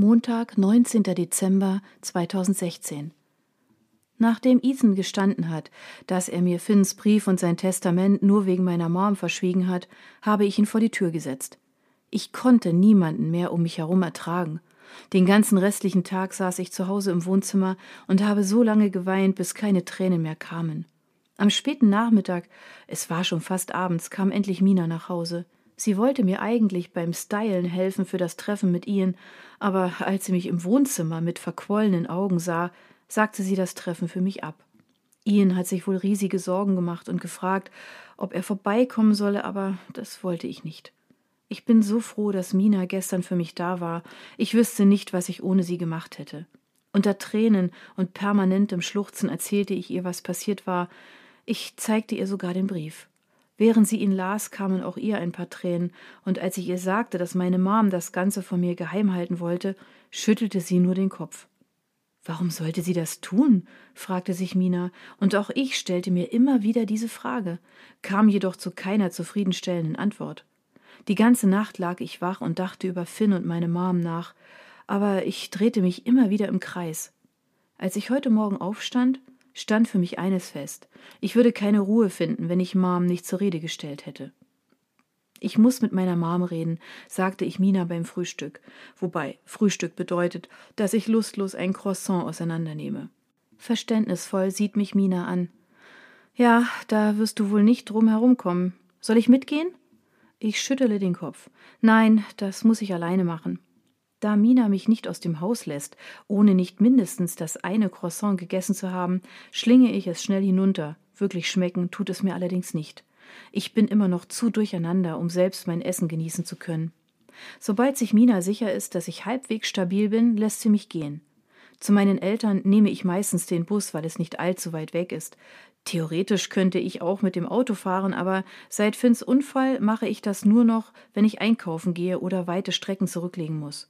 Montag, 19. Dezember 2016. Nachdem Ethan gestanden hat, dass er mir Finns Brief und sein Testament nur wegen meiner Mom verschwiegen hat, habe ich ihn vor die Tür gesetzt. Ich konnte niemanden mehr um mich herum ertragen. Den ganzen restlichen Tag saß ich zu Hause im Wohnzimmer und habe so lange geweint, bis keine Tränen mehr kamen. Am späten Nachmittag, es war schon fast abends, kam endlich Mina nach Hause. Sie wollte mir eigentlich beim Stylen helfen für das Treffen mit Ian, aber als sie mich im Wohnzimmer mit verquollenen Augen sah, sagte sie das Treffen für mich ab. Ian hat sich wohl riesige Sorgen gemacht und gefragt, ob er vorbeikommen solle, aber das wollte ich nicht. Ich bin so froh, dass Mina gestern für mich da war. Ich wüsste nicht, was ich ohne sie gemacht hätte. Unter Tränen und permanentem Schluchzen erzählte ich ihr, was passiert war. Ich zeigte ihr sogar den Brief. Während sie ihn las, kamen auch ihr ein paar Tränen, und als ich ihr sagte, dass meine Mom das Ganze von mir geheim halten wollte, schüttelte sie nur den Kopf. Warum sollte sie das tun? fragte sich Mina, und auch ich stellte mir immer wieder diese Frage, kam jedoch zu keiner zufriedenstellenden Antwort. Die ganze Nacht lag ich wach und dachte über Finn und meine Mom nach, aber ich drehte mich immer wieder im Kreis. Als ich heute Morgen aufstand, stand für mich eines fest. Ich würde keine Ruhe finden, wenn ich Mom nicht zur Rede gestellt hätte. Ich muss mit meiner Mom reden, sagte ich Mina beim Frühstück, wobei Frühstück bedeutet, dass ich lustlos ein Croissant auseinandernehme. Verständnisvoll sieht mich Mina an. Ja, da wirst du wohl nicht drum herumkommen. Soll ich mitgehen? Ich schüttele den Kopf. Nein, das muss ich alleine machen. Da Mina mich nicht aus dem Haus lässt, ohne nicht mindestens das eine Croissant gegessen zu haben, schlinge ich es schnell hinunter. Wirklich schmecken tut es mir allerdings nicht. Ich bin immer noch zu durcheinander, um selbst mein Essen genießen zu können. Sobald sich Mina sicher ist, dass ich halbwegs stabil bin, lässt sie mich gehen. Zu meinen Eltern nehme ich meistens den Bus, weil es nicht allzu weit weg ist. Theoretisch könnte ich auch mit dem Auto fahren, aber seit Finns Unfall mache ich das nur noch, wenn ich einkaufen gehe oder weite Strecken zurücklegen muss.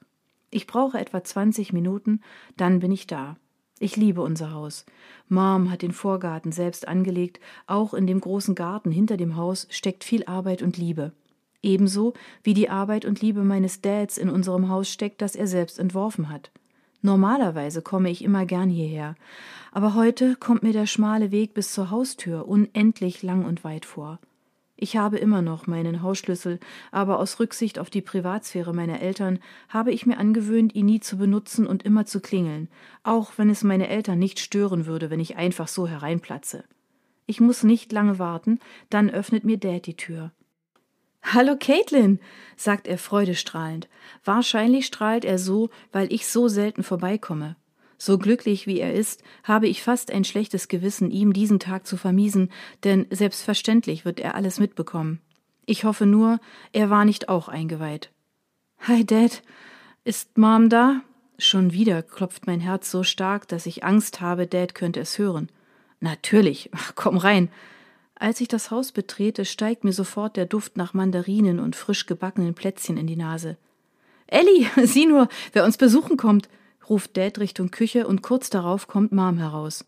Ich brauche etwa 20 Minuten, dann bin ich da. Ich liebe unser Haus. Mom hat den Vorgarten selbst angelegt, auch in dem großen Garten hinter dem Haus steckt viel Arbeit und Liebe. Ebenso wie die Arbeit und Liebe meines Dads in unserem Haus steckt, das er selbst entworfen hat. Normalerweise komme ich immer gern hierher, aber heute kommt mir der schmale Weg bis zur Haustür unendlich lang und weit vor. Ich habe immer noch meinen Hausschlüssel, aber aus Rücksicht auf die Privatsphäre meiner Eltern habe ich mir angewöhnt, ihn nie zu benutzen und immer zu klingeln, auch wenn es meine Eltern nicht stören würde, wenn ich einfach so hereinplatze. Ich muss nicht lange warten, dann öffnet mir Dad die Tür. Hallo Caitlin, sagt er freudestrahlend. Wahrscheinlich strahlt er so, weil ich so selten vorbeikomme. So glücklich wie er ist, habe ich fast ein schlechtes Gewissen, ihm diesen Tag zu vermiesen, denn selbstverständlich wird er alles mitbekommen. Ich hoffe nur, er war nicht auch eingeweiht. Hi, Dad. Ist Mom da? Schon wieder klopft mein Herz so stark, dass ich Angst habe, Dad könnte es hören. Natürlich. Komm rein. Als ich das Haus betrete, steigt mir sofort der Duft nach Mandarinen und frisch gebackenen Plätzchen in die Nase. Ellie, sieh nur, wer uns besuchen kommt ruft Dad Richtung Küche und kurz darauf kommt Mom heraus.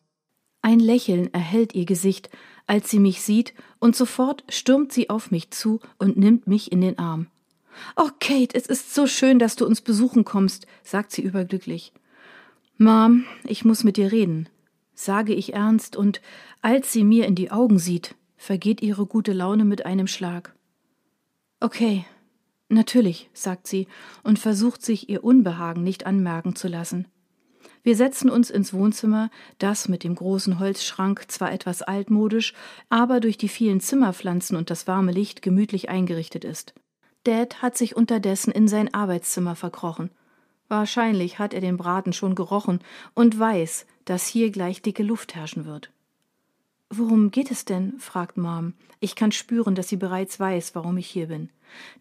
Ein Lächeln erhellt ihr Gesicht, als sie mich sieht, und sofort stürmt sie auf mich zu und nimmt mich in den Arm. Oh, Kate, es ist so schön, dass du uns besuchen kommst, sagt sie überglücklich. Mom, ich muss mit dir reden, sage ich ernst, und als sie mir in die Augen sieht, vergeht ihre gute Laune mit einem Schlag. Okay, Natürlich, sagt sie und versucht sich ihr Unbehagen nicht anmerken zu lassen. Wir setzen uns ins Wohnzimmer, das mit dem großen Holzschrank zwar etwas altmodisch, aber durch die vielen Zimmerpflanzen und das warme Licht gemütlich eingerichtet ist. Dad hat sich unterdessen in sein Arbeitszimmer verkrochen. Wahrscheinlich hat er den Braten schon gerochen und weiß, dass hier gleich dicke Luft herrschen wird. Worum geht es denn? fragt Mom. Ich kann spüren, dass sie bereits weiß, warum ich hier bin.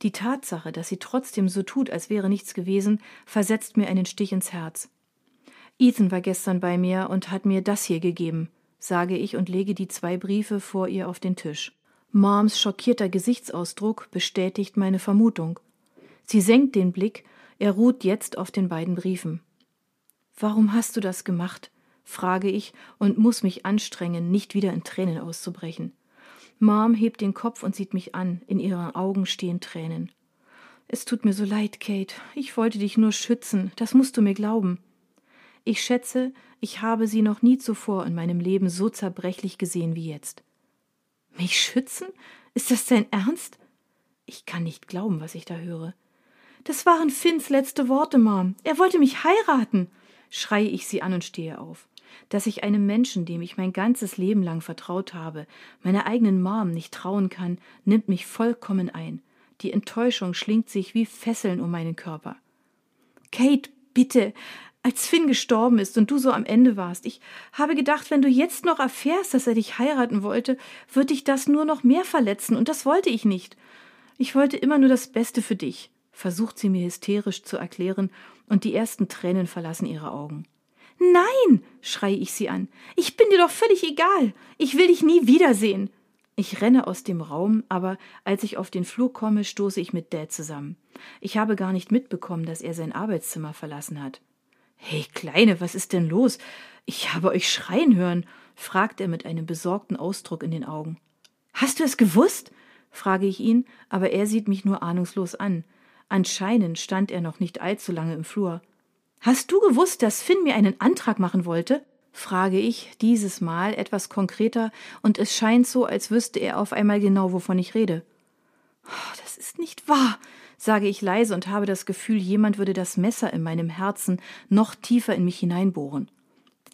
Die Tatsache, dass sie trotzdem so tut, als wäre nichts gewesen, versetzt mir einen Stich ins Herz. Ethan war gestern bei mir und hat mir das hier gegeben, sage ich und lege die zwei Briefe vor ihr auf den Tisch. Moms schockierter Gesichtsausdruck bestätigt meine Vermutung. Sie senkt den Blick, er ruht jetzt auf den beiden Briefen. Warum hast du das gemacht? Frage ich und muss mich anstrengen, nicht wieder in Tränen auszubrechen. Mom hebt den Kopf und sieht mich an, in ihren Augen stehen Tränen. Es tut mir so leid, Kate. Ich wollte dich nur schützen. Das musst du mir glauben. Ich schätze, ich habe sie noch nie zuvor in meinem Leben so zerbrechlich gesehen wie jetzt. Mich schützen? Ist das dein Ernst? Ich kann nicht glauben, was ich da höre. Das waren Finns letzte Worte, Mom. Er wollte mich heiraten, schreie ich sie an und stehe auf. Dass ich einem Menschen, dem ich mein ganzes Leben lang vertraut habe, meiner eigenen Mom nicht trauen kann, nimmt mich vollkommen ein. Die Enttäuschung schlingt sich wie Fesseln um meinen Körper. Kate, bitte, als Finn gestorben ist und du so am Ende warst. Ich habe gedacht, wenn du jetzt noch erfährst, dass er dich heiraten wollte, wird dich das nur noch mehr verletzen, und das wollte ich nicht. Ich wollte immer nur das Beste für dich, versucht sie mir hysterisch zu erklären, und die ersten Tränen verlassen ihre Augen. Nein, schreie ich sie an. Ich bin dir doch völlig egal. Ich will dich nie wiedersehen. Ich renne aus dem Raum, aber als ich auf den Flur komme, stoße ich mit Dad zusammen. Ich habe gar nicht mitbekommen, dass er sein Arbeitszimmer verlassen hat. Hey, Kleine, was ist denn los? Ich habe euch schreien hören, fragt er mit einem besorgten Ausdruck in den Augen. Hast du es gewusst? frage ich ihn, aber er sieht mich nur ahnungslos an. Anscheinend stand er noch nicht allzu lange im Flur. Hast du gewusst, dass Finn mir einen Antrag machen wollte? frage ich, dieses Mal etwas konkreter, und es scheint so, als wüsste er auf einmal genau, wovon ich rede. Oh, das ist nicht wahr, sage ich leise und habe das Gefühl, jemand würde das Messer in meinem Herzen noch tiefer in mich hineinbohren.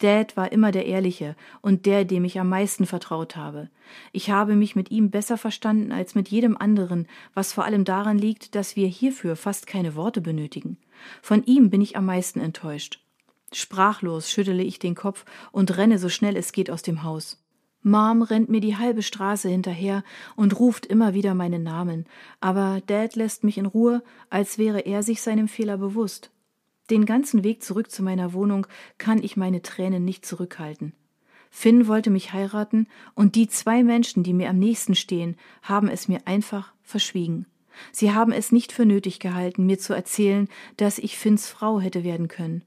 Dad war immer der Ehrliche und der, dem ich am meisten vertraut habe. Ich habe mich mit ihm besser verstanden als mit jedem anderen, was vor allem daran liegt, dass wir hierfür fast keine Worte benötigen. Von ihm bin ich am meisten enttäuscht. Sprachlos schüttele ich den Kopf und renne so schnell es geht aus dem Haus. Mom rennt mir die halbe Straße hinterher und ruft immer wieder meinen Namen, aber Dad lässt mich in Ruhe, als wäre er sich seinem Fehler bewusst. Den ganzen Weg zurück zu meiner Wohnung kann ich meine Tränen nicht zurückhalten. Finn wollte mich heiraten, und die zwei Menschen, die mir am nächsten stehen, haben es mir einfach verschwiegen. Sie haben es nicht für nötig gehalten, mir zu erzählen, dass ich Finns Frau hätte werden können.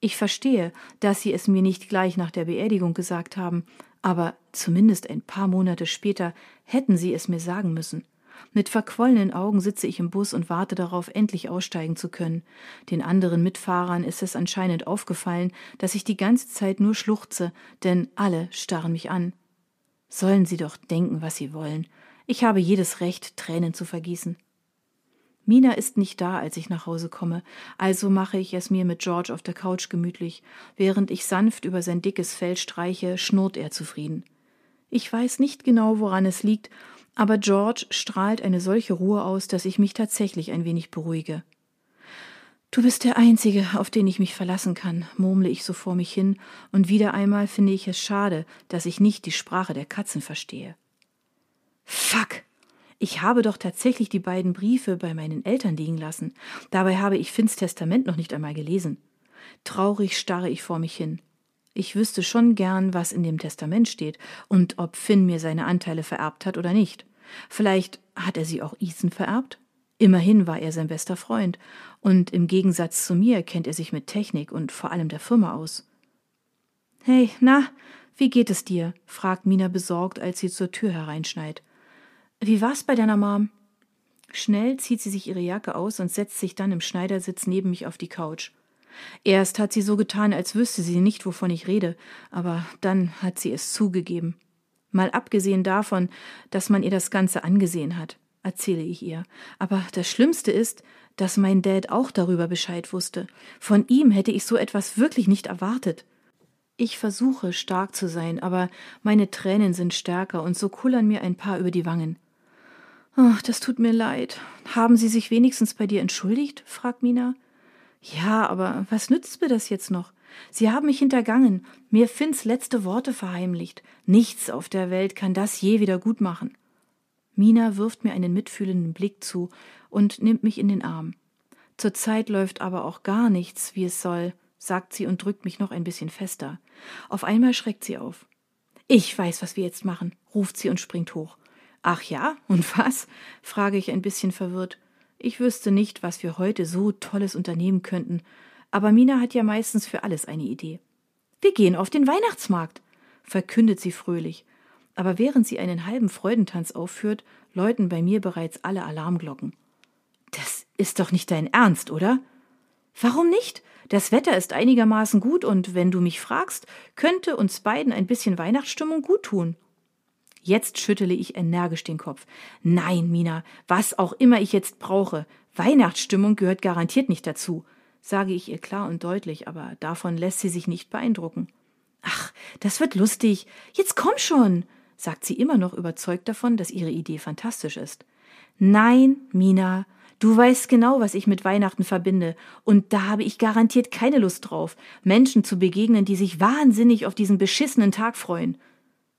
Ich verstehe, dass sie es mir nicht gleich nach der Beerdigung gesagt haben, aber zumindest ein paar Monate später hätten sie es mir sagen müssen. Mit verquollenen Augen sitze ich im Bus und warte darauf, endlich aussteigen zu können. Den anderen Mitfahrern ist es anscheinend aufgefallen, dass ich die ganze Zeit nur schluchze, denn alle starren mich an. Sollen sie doch denken, was sie wollen. Ich habe jedes Recht, Tränen zu vergießen. Mina ist nicht da, als ich nach Hause komme, also mache ich es mir mit George auf der Couch gemütlich. Während ich sanft über sein dickes Fell streiche, schnurrt er zufrieden. Ich weiß nicht genau, woran es liegt, aber George strahlt eine solche Ruhe aus, dass ich mich tatsächlich ein wenig beruhige. Du bist der Einzige, auf den ich mich verlassen kann, murmle ich so vor mich hin, und wieder einmal finde ich es schade, dass ich nicht die Sprache der Katzen verstehe. Fuck, ich habe doch tatsächlich die beiden Briefe bei meinen Eltern liegen lassen. Dabei habe ich Finns Testament noch nicht einmal gelesen. Traurig starre ich vor mich hin. Ich wüsste schon gern, was in dem Testament steht und ob Finn mir seine Anteile vererbt hat oder nicht. Vielleicht hat er sie auch Ethan vererbt? Immerhin war er sein bester Freund, und im Gegensatz zu mir kennt er sich mit Technik und vor allem der Firma aus. Hey, na, wie geht es dir? fragt Mina besorgt, als sie zur Tür hereinschneit. Wie war's bei deiner Mom? Schnell zieht sie sich ihre Jacke aus und setzt sich dann im Schneidersitz neben mich auf die Couch. Erst hat sie so getan, als wüsste sie nicht, wovon ich rede, aber dann hat sie es zugegeben. Mal abgesehen davon, dass man ihr das Ganze angesehen hat, erzähle ich ihr. Aber das Schlimmste ist, dass mein Dad auch darüber Bescheid wusste. Von ihm hätte ich so etwas wirklich nicht erwartet. Ich versuche stark zu sein, aber meine Tränen sind stärker und so kullern mir ein paar über die Wangen. Ach, das tut mir leid. Haben Sie sich wenigstens bei dir entschuldigt? fragt Mina. Ja, aber was nützt mir das jetzt noch? Sie haben mich hintergangen, mir Finns letzte Worte verheimlicht. Nichts auf der Welt kann das je wieder gut machen. Mina wirft mir einen mitfühlenden Blick zu und nimmt mich in den Arm. Zurzeit läuft aber auch gar nichts, wie es soll, sagt sie und drückt mich noch ein bisschen fester. Auf einmal schreckt sie auf. Ich weiß, was wir jetzt machen, ruft sie und springt hoch. Ach ja, und was? frage ich ein bisschen verwirrt. Ich wüsste nicht, was wir heute so Tolles unternehmen könnten, aber Mina hat ja meistens für alles eine Idee. Wir gehen auf den Weihnachtsmarkt, verkündet sie fröhlich, aber während sie einen halben Freudentanz aufführt, läuten bei mir bereits alle Alarmglocken. Das Ist doch nicht dein Ernst, oder? Warum nicht? Das Wetter ist einigermaßen gut und wenn du mich fragst, könnte uns beiden ein bisschen Weihnachtsstimmung gut tun. Jetzt schüttele ich energisch den Kopf. Nein, Mina, was auch immer ich jetzt brauche. Weihnachtsstimmung gehört garantiert nicht dazu, sage ich ihr klar und deutlich, aber davon lässt sie sich nicht beeindrucken. Ach, das wird lustig. Jetzt komm schon, sagt sie immer noch überzeugt davon, dass ihre Idee fantastisch ist. Nein, Mina, Du weißt genau, was ich mit Weihnachten verbinde, und da habe ich garantiert keine Lust drauf, Menschen zu begegnen, die sich wahnsinnig auf diesen beschissenen Tag freuen.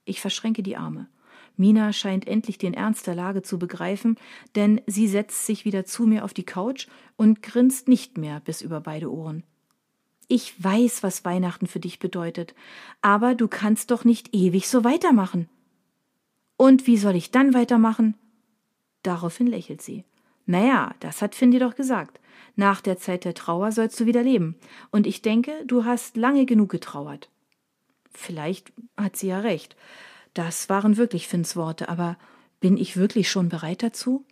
Ich verschränke die Arme. Mina scheint endlich den Ernst der Lage zu begreifen, denn sie setzt sich wieder zu mir auf die Couch und grinst nicht mehr bis über beide Ohren. Ich weiß, was Weihnachten für dich bedeutet, aber du kannst doch nicht ewig so weitermachen. Und wie soll ich dann weitermachen? Daraufhin lächelt sie. Naja, das hat Finn dir doch gesagt. Nach der Zeit der Trauer sollst du wieder leben. Und ich denke, du hast lange genug getrauert. Vielleicht hat sie ja recht. Das waren wirklich Finns Worte, aber bin ich wirklich schon bereit dazu?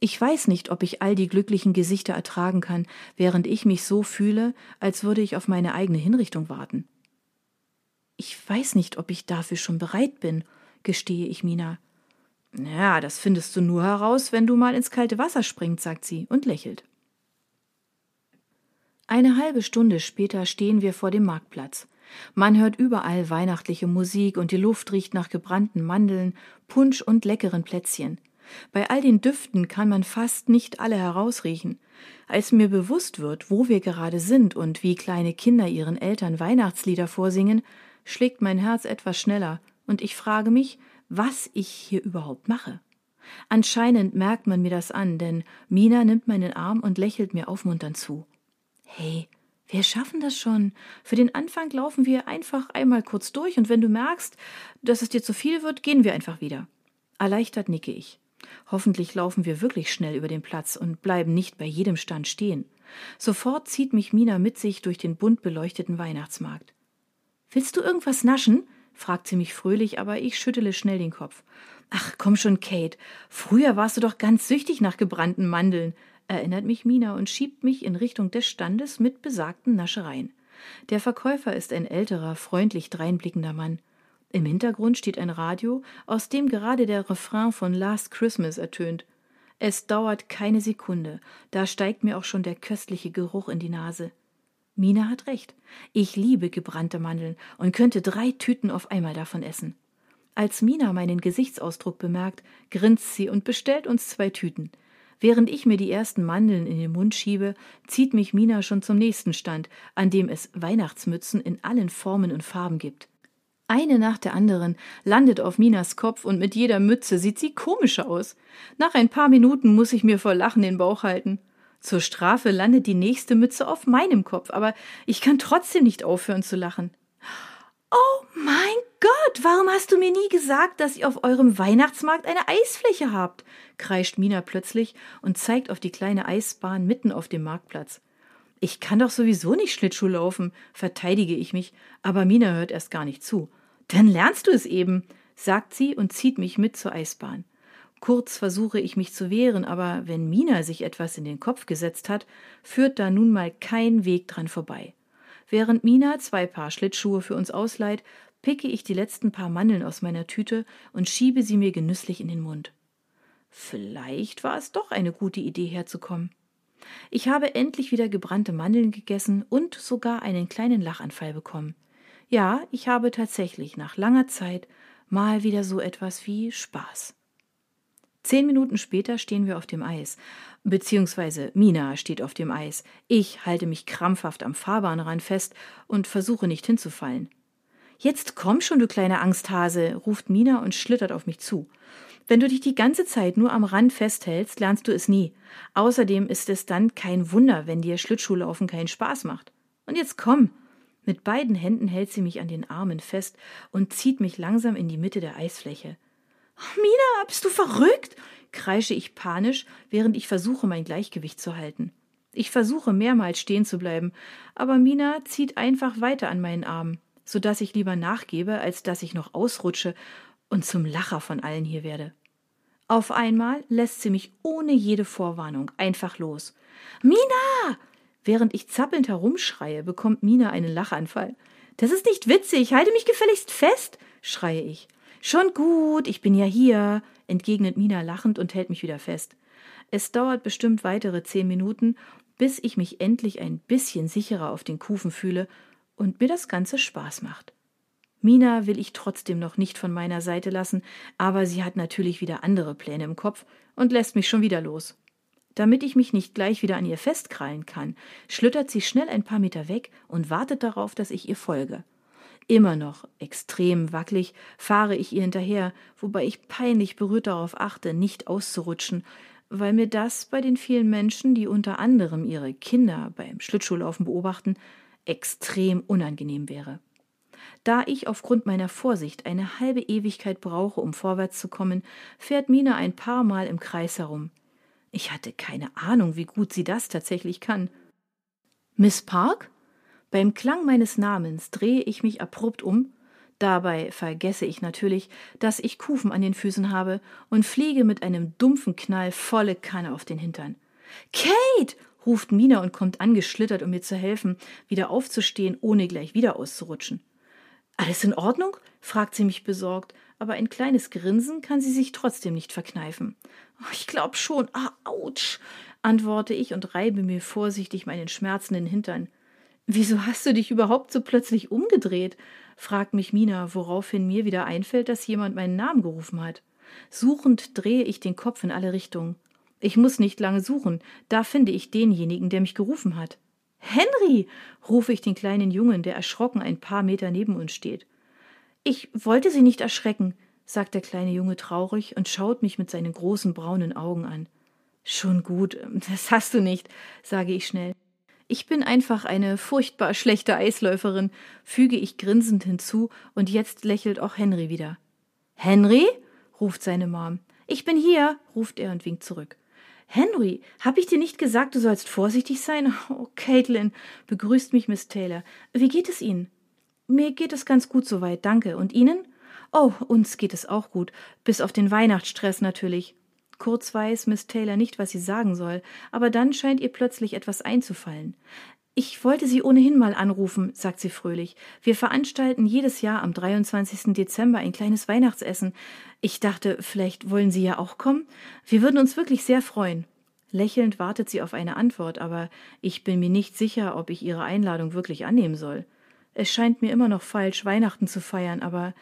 Ich weiß nicht, ob ich all die glücklichen Gesichter ertragen kann, während ich mich so fühle, als würde ich auf meine eigene Hinrichtung warten. Ich weiß nicht, ob ich dafür schon bereit bin, gestehe ich Mina. Ja, das findest du nur heraus, wenn du mal ins kalte Wasser springst, sagt sie und lächelt. Eine halbe Stunde später stehen wir vor dem Marktplatz. Man hört überall weihnachtliche Musik und die Luft riecht nach gebrannten Mandeln, Punsch und leckeren Plätzchen. Bei all den Düften kann man fast nicht alle herausriechen. Als mir bewusst wird, wo wir gerade sind und wie kleine Kinder ihren Eltern Weihnachtslieder vorsingen, schlägt mein Herz etwas schneller und ich frage mich, was ich hier überhaupt mache. Anscheinend merkt man mir das an, denn Mina nimmt meinen Arm und lächelt mir aufmunternd zu. Hey, wir schaffen das schon. Für den Anfang laufen wir einfach einmal kurz durch und wenn du merkst, dass es dir zu viel wird, gehen wir einfach wieder. Erleichtert nicke ich. Hoffentlich laufen wir wirklich schnell über den Platz und bleiben nicht bei jedem Stand stehen. Sofort zieht mich Mina mit sich durch den bunt beleuchteten Weihnachtsmarkt. Willst du irgendwas naschen? fragt sie mich fröhlich, aber ich schüttele schnell den Kopf. Ach, komm schon, Kate. Früher warst du doch ganz süchtig nach gebrannten Mandeln, erinnert mich Mina und schiebt mich in Richtung des Standes mit besagten Naschereien. Der Verkäufer ist ein älterer, freundlich dreinblickender Mann. Im Hintergrund steht ein Radio, aus dem gerade der Refrain von Last Christmas ertönt. Es dauert keine Sekunde, da steigt mir auch schon der köstliche Geruch in die Nase. Mina hat recht. Ich liebe gebrannte Mandeln und könnte drei Tüten auf einmal davon essen. Als Mina meinen Gesichtsausdruck bemerkt, grinst sie und bestellt uns zwei Tüten. Während ich mir die ersten Mandeln in den Mund schiebe, zieht mich Mina schon zum nächsten Stand, an dem es Weihnachtsmützen in allen Formen und Farben gibt. Eine nach der anderen landet auf Minas Kopf und mit jeder Mütze sieht sie komischer aus. Nach ein paar Minuten muss ich mir vor Lachen den Bauch halten. Zur Strafe landet die nächste Mütze auf meinem Kopf, aber ich kann trotzdem nicht aufhören zu lachen. Oh mein Gott, warum hast du mir nie gesagt, dass ihr auf eurem Weihnachtsmarkt eine Eisfläche habt? kreischt Mina plötzlich und zeigt auf die kleine Eisbahn mitten auf dem Marktplatz. Ich kann doch sowieso nicht Schlittschuh laufen, verteidige ich mich, aber Mina hört erst gar nicht zu. Dann lernst du es eben, sagt sie und zieht mich mit zur Eisbahn. Kurz versuche ich mich zu wehren, aber wenn Mina sich etwas in den Kopf gesetzt hat, führt da nun mal kein Weg dran vorbei. Während Mina zwei Paar Schlittschuhe für uns ausleiht, picke ich die letzten paar Mandeln aus meiner Tüte und schiebe sie mir genüsslich in den Mund. Vielleicht war es doch eine gute Idee herzukommen. Ich habe endlich wieder gebrannte Mandeln gegessen und sogar einen kleinen Lachanfall bekommen. Ja, ich habe tatsächlich nach langer Zeit mal wieder so etwas wie Spaß. Zehn Minuten später stehen wir auf dem Eis. Beziehungsweise Mina steht auf dem Eis. Ich halte mich krampfhaft am Fahrbahnrand fest und versuche nicht hinzufallen. Jetzt komm schon, du kleine Angsthase, ruft Mina und schlittert auf mich zu. Wenn du dich die ganze Zeit nur am Rand festhältst, lernst du es nie. Außerdem ist es dann kein Wunder, wenn dir Schlittschuhlaufen keinen Spaß macht. Und jetzt komm. Mit beiden Händen hält sie mich an den Armen fest und zieht mich langsam in die Mitte der Eisfläche. Mina, bist du verrückt? kreische ich panisch, während ich versuche, mein Gleichgewicht zu halten. Ich versuche mehrmals stehen zu bleiben, aber Mina zieht einfach weiter an meinen Arm, so dass ich lieber nachgebe, als dass ich noch ausrutsche und zum Lacher von allen hier werde. Auf einmal lässt sie mich ohne jede Vorwarnung einfach los. Mina! Während ich zappelnd herumschreie, bekommt Mina einen Lachanfall. Das ist nicht witzig, halte mich gefälligst fest, schreie ich. Schon gut, ich bin ja hier, entgegnet Mina lachend und hält mich wieder fest. Es dauert bestimmt weitere zehn Minuten, bis ich mich endlich ein bisschen sicherer auf den Kufen fühle und mir das Ganze Spaß macht. Mina will ich trotzdem noch nicht von meiner Seite lassen, aber sie hat natürlich wieder andere Pläne im Kopf und lässt mich schon wieder los. Damit ich mich nicht gleich wieder an ihr festkrallen kann, schlüttert sie schnell ein paar Meter weg und wartet darauf, dass ich ihr folge. Immer noch extrem wackelig fahre ich ihr hinterher, wobei ich peinlich berührt darauf achte, nicht auszurutschen, weil mir das bei den vielen Menschen, die unter anderem ihre Kinder beim Schlittschuhlaufen beobachten, extrem unangenehm wäre. Da ich aufgrund meiner Vorsicht eine halbe Ewigkeit brauche, um vorwärts zu kommen, fährt Mina ein paar Mal im Kreis herum. Ich hatte keine Ahnung, wie gut sie das tatsächlich kann. Miss Park? Beim Klang meines Namens drehe ich mich abrupt um, dabei vergesse ich natürlich, dass ich Kufen an den Füßen habe und fliege mit einem dumpfen Knall volle Kanne auf den Hintern. Kate! Ruft Mina und kommt angeschlittert, um mir zu helfen, wieder aufzustehen, ohne gleich wieder auszurutschen. Alles in Ordnung? fragt sie mich besorgt, aber ein kleines Grinsen kann sie sich trotzdem nicht verkneifen. Oh, ich glaub schon. Ah, ouch, antworte ich und reibe mir vorsichtig meinen schmerzenden Hintern. Wieso hast du dich überhaupt so plötzlich umgedreht? fragt mich Mina, woraufhin mir wieder einfällt, dass jemand meinen Namen gerufen hat. Suchend drehe ich den Kopf in alle Richtungen. Ich muss nicht lange suchen, da finde ich denjenigen, der mich gerufen hat. Henry, rufe ich den kleinen Jungen, der erschrocken ein paar Meter neben uns steht. Ich wollte Sie nicht erschrecken, sagt der kleine Junge traurig und schaut mich mit seinen großen braunen Augen an. Schon gut, das hast du nicht, sage ich schnell. Ich bin einfach eine furchtbar schlechte Eisläuferin, füge ich grinsend hinzu, und jetzt lächelt auch Henry wieder. Henry? ruft seine Mom. Ich bin hier, ruft er und winkt zurück. Henry, hab ich dir nicht gesagt, du sollst vorsichtig sein? Oh, Caitlin, begrüßt mich Miss Taylor. Wie geht es Ihnen? Mir geht es ganz gut soweit, danke. Und Ihnen? Oh, uns geht es auch gut, bis auf den Weihnachtsstress natürlich. Kurz weiß Miss Taylor nicht, was sie sagen soll, aber dann scheint ihr plötzlich etwas einzufallen. Ich wollte Sie ohnehin mal anrufen, sagt sie fröhlich. Wir veranstalten jedes Jahr am 23. Dezember ein kleines Weihnachtsessen. Ich dachte, vielleicht wollen Sie ja auch kommen? Wir würden uns wirklich sehr freuen. Lächelnd wartet sie auf eine Antwort, aber ich bin mir nicht sicher, ob ich ihre Einladung wirklich annehmen soll. Es scheint mir immer noch falsch, Weihnachten zu feiern, aber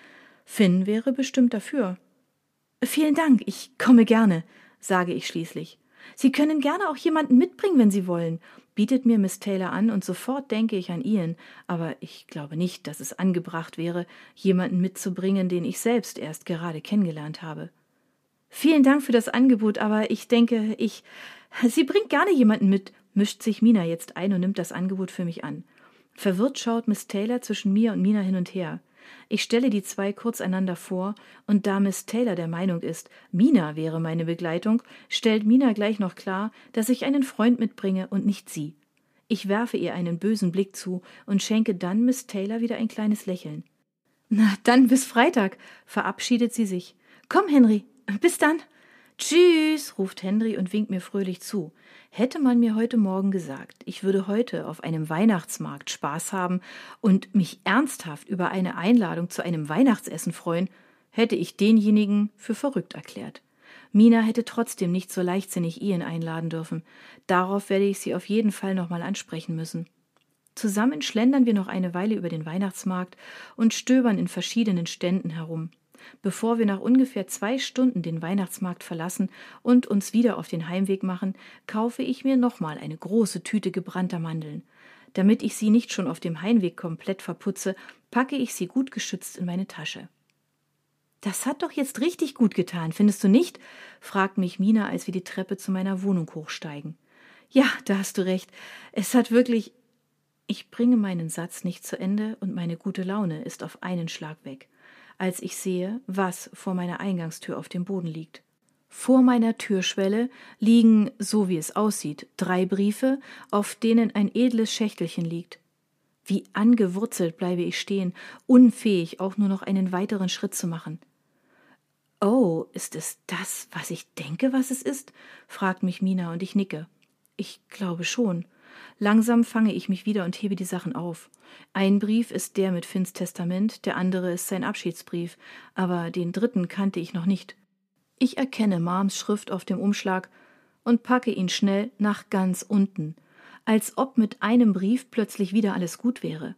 Finn wäre bestimmt dafür. Vielen Dank, ich komme gerne, sage ich schließlich. Sie können gerne auch jemanden mitbringen, wenn Sie wollen bietet mir Miss Taylor an, und sofort denke ich an Ian, aber ich glaube nicht, dass es angebracht wäre, jemanden mitzubringen, den ich selbst erst gerade kennengelernt habe. Vielen Dank für das Angebot, aber ich denke, ich. Sie bringt gerne jemanden mit, mischt sich Mina jetzt ein und nimmt das Angebot für mich an. Verwirrt schaut Miss Taylor zwischen mir und Mina hin und her. Ich stelle die zwei kurz einander vor, und da Miss Taylor der Meinung ist, Mina wäre meine Begleitung, stellt Mina gleich noch klar, dass ich einen Freund mitbringe und nicht sie. Ich werfe ihr einen bösen Blick zu und schenke dann Miss Taylor wieder ein kleines Lächeln. Na, dann bis Freitag, verabschiedet sie sich. Komm, Henry, bis dann. Tschüss, ruft Henry und winkt mir fröhlich zu. Hätte man mir heute Morgen gesagt, ich würde heute auf einem Weihnachtsmarkt Spaß haben und mich ernsthaft über eine Einladung zu einem Weihnachtsessen freuen, hätte ich denjenigen für verrückt erklärt. Mina hätte trotzdem nicht so leichtsinnig Ian einladen dürfen. Darauf werde ich sie auf jeden Fall nochmal ansprechen müssen. Zusammen schlendern wir noch eine Weile über den Weihnachtsmarkt und stöbern in verschiedenen Ständen herum bevor wir nach ungefähr zwei Stunden den Weihnachtsmarkt verlassen und uns wieder auf den Heimweg machen, kaufe ich mir nochmal eine große Tüte gebrannter Mandeln. Damit ich sie nicht schon auf dem Heimweg komplett verputze, packe ich sie gut geschützt in meine Tasche. Das hat doch jetzt richtig gut getan, findest du nicht? fragt mich Mina, als wir die Treppe zu meiner Wohnung hochsteigen. Ja, da hast du recht. Es hat wirklich. Ich bringe meinen Satz nicht zu Ende und meine gute Laune ist auf einen Schlag weg als ich sehe, was vor meiner Eingangstür auf dem Boden liegt. Vor meiner Türschwelle liegen, so wie es aussieht, drei Briefe, auf denen ein edles Schächtelchen liegt. Wie angewurzelt bleibe ich stehen, unfähig, auch nur noch einen weiteren Schritt zu machen. Oh, ist es das, was ich denke, was es ist? fragt mich Mina und ich nicke. Ich glaube schon. Langsam fange ich mich wieder und hebe die Sachen auf. Ein Brief ist der mit Finns Testament, der andere ist sein Abschiedsbrief, aber den dritten kannte ich noch nicht. Ich erkenne Marms Schrift auf dem Umschlag und packe ihn schnell nach ganz unten, als ob mit einem Brief plötzlich wieder alles gut wäre.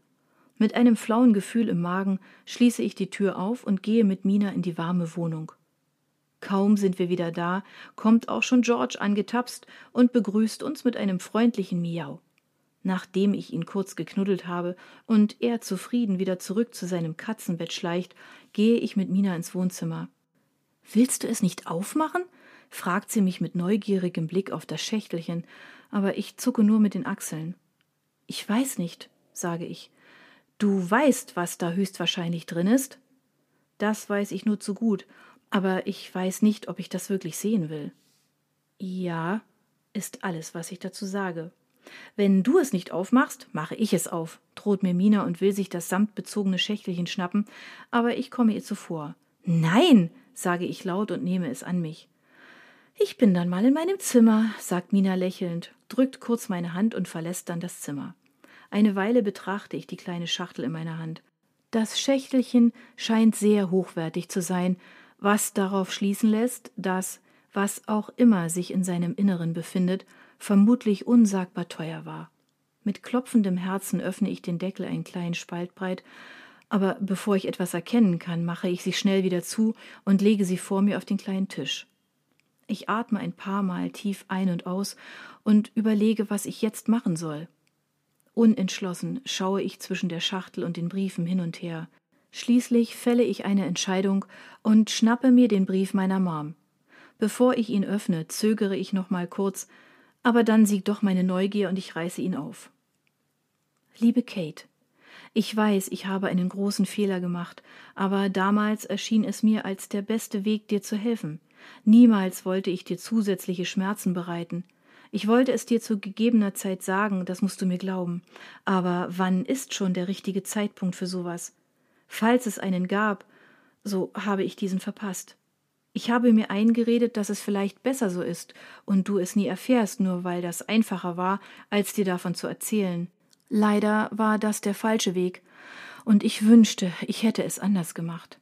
Mit einem flauen Gefühl im Magen schließe ich die Tür auf und gehe mit Mina in die warme Wohnung. Kaum sind wir wieder da, kommt auch schon George angetapst und begrüßt uns mit einem freundlichen Miau. Nachdem ich ihn kurz geknuddelt habe und er zufrieden wieder zurück zu seinem Katzenbett schleicht, gehe ich mit Mina ins Wohnzimmer. Willst du es nicht aufmachen? fragt sie mich mit neugierigem Blick auf das Schächtelchen, aber ich zucke nur mit den Achseln. Ich weiß nicht, sage ich. Du weißt, was da höchstwahrscheinlich drin ist? Das weiß ich nur zu gut, aber ich weiß nicht, ob ich das wirklich sehen will. Ja, ist alles, was ich dazu sage. Wenn du es nicht aufmachst, mache ich es auf, droht mir Mina und will sich das samtbezogene Schächtelchen schnappen, aber ich komme ihr zuvor. Nein, sage ich laut und nehme es an mich. Ich bin dann mal in meinem Zimmer, sagt Mina lächelnd, drückt kurz meine Hand und verlässt dann das Zimmer. Eine Weile betrachte ich die kleine Schachtel in meiner Hand. Das Schächtelchen scheint sehr hochwertig zu sein, was darauf schließen lässt, dass, was auch immer sich in seinem Inneren befindet, vermutlich unsagbar teuer war. Mit klopfendem Herzen öffne ich den Deckel einen kleinen Spalt breit aber bevor ich etwas erkennen kann, mache ich sie schnell wieder zu und lege sie vor mir auf den kleinen Tisch. Ich atme ein paar Mal tief ein und aus und überlege, was ich jetzt machen soll. Unentschlossen schaue ich zwischen der Schachtel und den Briefen hin und her. Schließlich fälle ich eine Entscheidung und schnappe mir den Brief meiner Mom. Bevor ich ihn öffne, zögere ich noch mal kurz, aber dann siegt doch meine Neugier und ich reiße ihn auf. Liebe Kate, ich weiß, ich habe einen großen Fehler gemacht, aber damals erschien es mir als der beste Weg, dir zu helfen. Niemals wollte ich dir zusätzliche Schmerzen bereiten. Ich wollte es dir zu gegebener Zeit sagen, das musst du mir glauben. Aber wann ist schon der richtige Zeitpunkt für sowas? Falls es einen gab, so habe ich diesen verpasst. Ich habe mir eingeredet, dass es vielleicht besser so ist und du es nie erfährst, nur weil das einfacher war, als dir davon zu erzählen. Leider war das der falsche Weg, und ich wünschte, ich hätte es anders gemacht.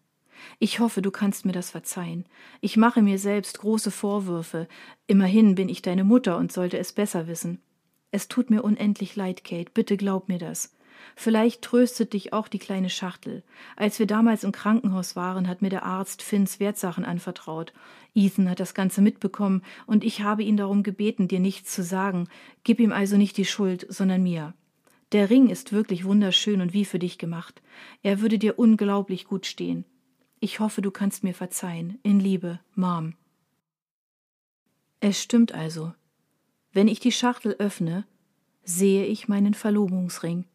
Ich hoffe, du kannst mir das verzeihen. Ich mache mir selbst große Vorwürfe. Immerhin bin ich deine Mutter und sollte es besser wissen. Es tut mir unendlich leid, Kate. Bitte glaub mir das. Vielleicht tröstet dich auch die kleine Schachtel. Als wir damals im Krankenhaus waren, hat mir der Arzt Finns Wertsachen anvertraut. Ethan hat das Ganze mitbekommen, und ich habe ihn darum gebeten, dir nichts zu sagen. Gib ihm also nicht die Schuld, sondern mir. Der Ring ist wirklich wunderschön und wie für dich gemacht. Er würde dir unglaublich gut stehen. Ich hoffe, du kannst mir verzeihen. In Liebe, Mom. Es stimmt also. Wenn ich die Schachtel öffne, sehe ich meinen Verlobungsring.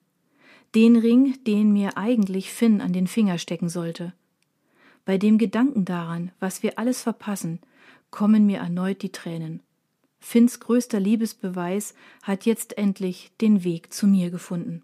Den Ring, den mir eigentlich Finn an den Finger stecken sollte. Bei dem Gedanken daran, was wir alles verpassen, kommen mir erneut die Tränen. Finns größter Liebesbeweis hat jetzt endlich den Weg zu mir gefunden.